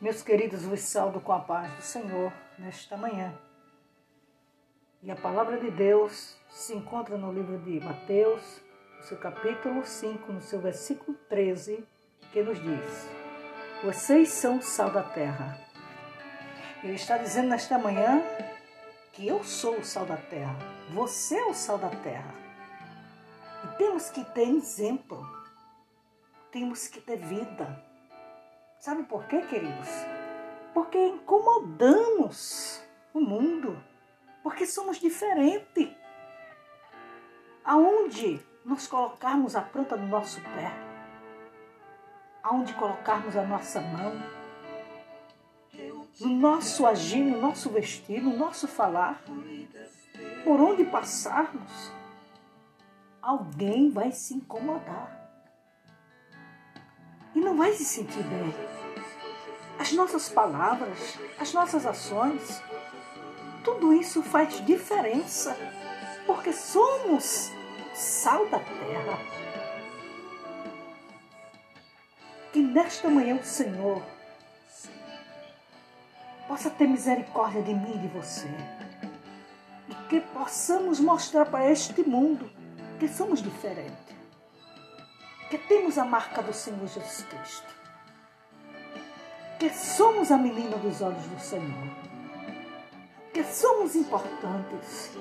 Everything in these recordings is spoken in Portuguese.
Meus queridos, vos saldo com a paz do Senhor nesta manhã. E a palavra de Deus se encontra no livro de Mateus, no seu capítulo 5, no seu versículo 13, que nos diz: Vocês são o sal da terra. Ele está dizendo nesta manhã que eu sou o sal da terra, você é o sal da terra. E temos que ter exemplo, temos que ter vida Sabe por quê, queridos? Porque incomodamos o mundo, porque somos diferentes. Aonde nós colocarmos a planta do nosso pé, aonde colocarmos a nossa mão, no nosso agir, no nosso vestir, no nosso falar, por onde passarmos, alguém vai se incomodar e não vai se sentir bem. As nossas palavras, as nossas ações, tudo isso faz diferença, porque somos sal da terra. Que nesta manhã o Senhor possa ter misericórdia de mim e de você. E que possamos mostrar para este mundo que somos diferentes que temos a marca do Senhor Jesus Cristo, que somos a menina dos olhos do Senhor, que somos importantes,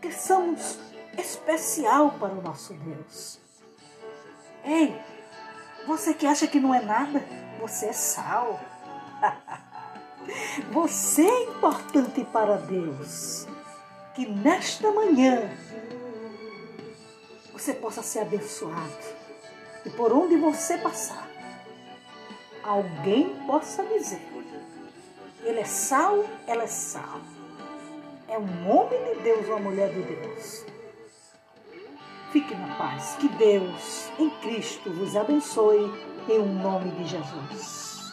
que somos especial para o nosso Deus. Ei, você que acha que não é nada, você é sal. Você é importante para Deus. Que nesta manhã você possa ser abençoado. E por onde você passar, alguém possa dizer: Ele é sal, ela é sal. É um homem de Deus uma mulher de Deus. Fique na paz. Que Deus, em Cristo, vos abençoe, em nome de Jesus.